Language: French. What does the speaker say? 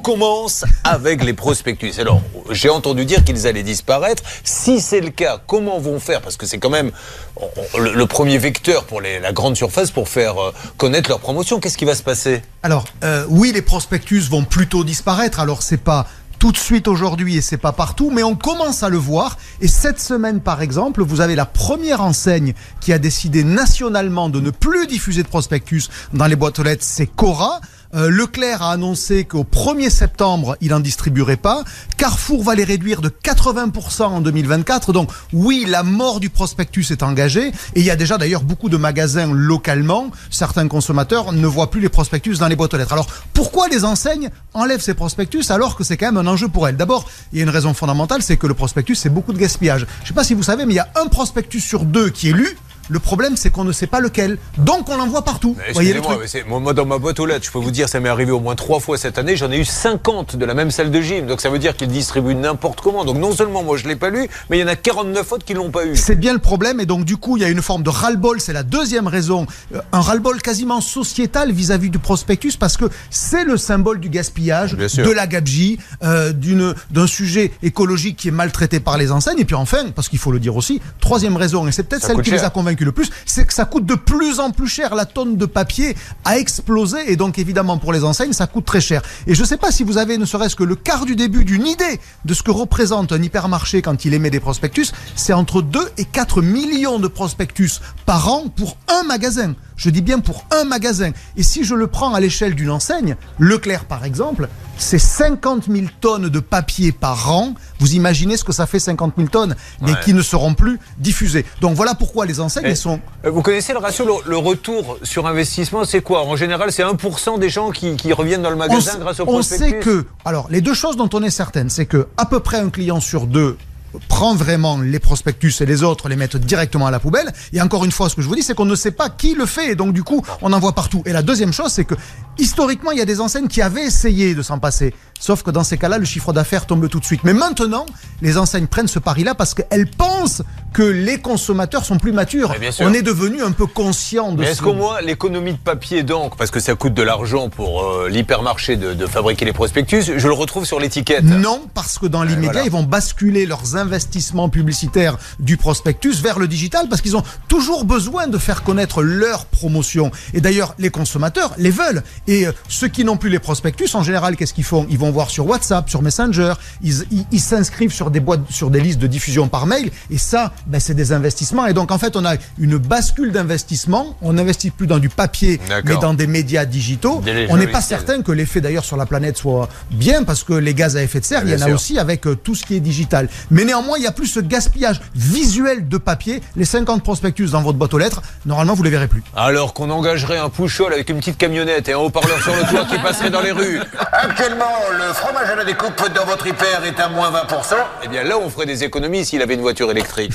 On commence avec les prospectus. Alors, j'ai entendu dire qu'ils allaient disparaître. Si c'est le cas, comment vont faire? Parce que c'est quand même le, premier vecteur pour la grande surface pour faire euh, connaître leur promotion. Qu'est-ce qui va se passer? Alors, euh, oui, les prospectus vont plutôt disparaître. Alors, c'est pas tout de suite aujourd'hui et c'est pas partout, mais on commence à le voir. Et cette semaine, par exemple, vous avez la première enseigne qui a décidé nationalement de ne plus diffuser de prospectus dans les boîtes aux lettres, c'est Cora. Euh, Leclerc a annoncé qu'au 1er septembre, il n'en distribuerait pas. Carrefour va les réduire de 80% en 2024. Donc oui, la mort du prospectus est engagée. Et il y a déjà d'ailleurs beaucoup de magasins localement. Certains consommateurs ne voient plus les prospectus dans les boîtes aux lettres. Alors pourquoi les enseignes enlèvent ces prospectus alors que c'est quand même un enjeu pour elles? D'abord, il y a une raison fondamentale, c'est que le prospectus, c'est beaucoup de gaspillage. Je ne sais pas si vous savez, mais il y a un prospectus sur deux qui est lu le problème, c'est qu'on ne sait pas lequel. Donc, on l'envoie partout. Moi, moi, dans ma boîte aux lettres, je peux vous dire, ça m'est arrivé au moins trois fois cette année. J'en ai eu 50 de la même salle de gym. Donc, ça veut dire qu'ils distribuent n'importe comment. Donc, non seulement moi, je ne l'ai pas lu, mais il y en a 49 autres qui ne l'ont pas eu. C'est bien le problème. Et donc, du coup, il y a une forme de ras-le-bol. C'est la deuxième raison. Euh, un ras-le-bol quasiment sociétal vis-à-vis du prospectus parce que c'est le symbole du gaspillage, de la gabegie, euh, d'un sujet écologique qui est maltraité par les enseignes. Et puis, enfin, parce qu'il faut le dire aussi, troisième raison, et c'est peut-être celle qui les a convaincus le plus, c'est que ça coûte de plus en plus cher. La tonne de papier a explosé et donc évidemment pour les enseignes, ça coûte très cher. Et je ne sais pas si vous avez ne serait-ce que le quart du début d'une idée de ce que représente un hypermarché quand il émet des prospectus. C'est entre 2 et 4 millions de prospectus par an pour un magasin. Je dis bien pour un magasin. Et si je le prends à l'échelle d'une enseigne, Leclerc par exemple, c'est 50 000 tonnes de papier par an. Vous imaginez ce que ça fait 50 000 tonnes, mais qui ne seront plus diffusées. Donc voilà pourquoi les enseignes sont. Euh, vous connaissez le ratio, le, retour sur investissement, c'est quoi? En général, c'est 1% des gens qui, reviennent dans le magasin grâce au prospectus. On sait que, alors les deux choses dont on est certaine, c'est que à peu près un client sur deux prend vraiment les prospectus et les autres les mettent directement à la poubelle. Et encore une fois, ce que je vous dis, c'est qu'on ne sait pas qui le fait. Et donc, du coup, on en voit partout. Et la deuxième chose, c'est que historiquement, il y a des enseignes qui avaient essayé de s'en passer. Sauf que dans ces cas-là, le chiffre d'affaires tombe tout de suite. Mais maintenant, les enseignes prennent ce pari-là parce qu'elles pensent que les consommateurs sont plus matures. On est devenu un peu conscient de Mais est-ce qu'au moins l'économie de papier donc parce que ça coûte de l'argent pour euh, l'hypermarché de, fabriquer les prospectus, je le retrouve sur l'étiquette Non, parce que dans l'immédiat, ils vont basculer leurs investissements publicitaires du prospectus vers le digital parce qu'ils ont toujours besoin de faire connaître leur promotion. Et d'ailleurs, les consommateurs les veulent. Et euh, ceux qui n'ont plus les prospectus, en général, qu'est-ce qu'ils font? Ils vont voir sur WhatsApp, sur Messenger, ils s'inscrivent sur des boîtes, sur des listes de diffusion par mail, et ça, ben, c'est des investissements. Et donc en fait, on a une bascule d'investissement. On n'investit plus dans du papier, mais dans des médias digitaux. on n'est pas certain que l'effet d'ailleurs sur la planète soit bien, parce que les gaz à effet de serre, il y en a aussi avec euh, tout ce qui est digital. Mais néanmoins, il y a plus ce gaspillage visuel de papier. Les 50 prospectus dans votre boîte aux lettres, normalement, vous les verrez plus. Alors qu'on engagerait un pouchol avec une petite camionnette et un haut-parleur sur le toit qui passerait dans les rues. Actuellement, le fromage à la découpe dans votre hyper est à moins 20%. Eh bien là, on ferait des économies s'il avait une voiture électrique.